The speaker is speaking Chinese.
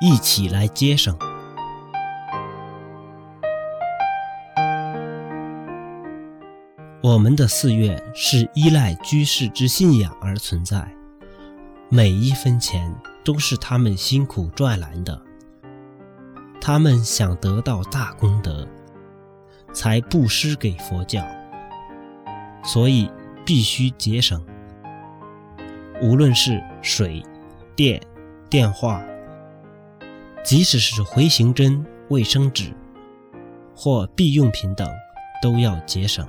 一起来节省。我们的寺院是依赖居士之信仰而存在，每一分钱都是他们辛苦赚来的。他们想得到大功德，才布施给佛教，所以必须节省。无论是水、电、电话，即使是回形针、卫生纸或必用品等，都要节省。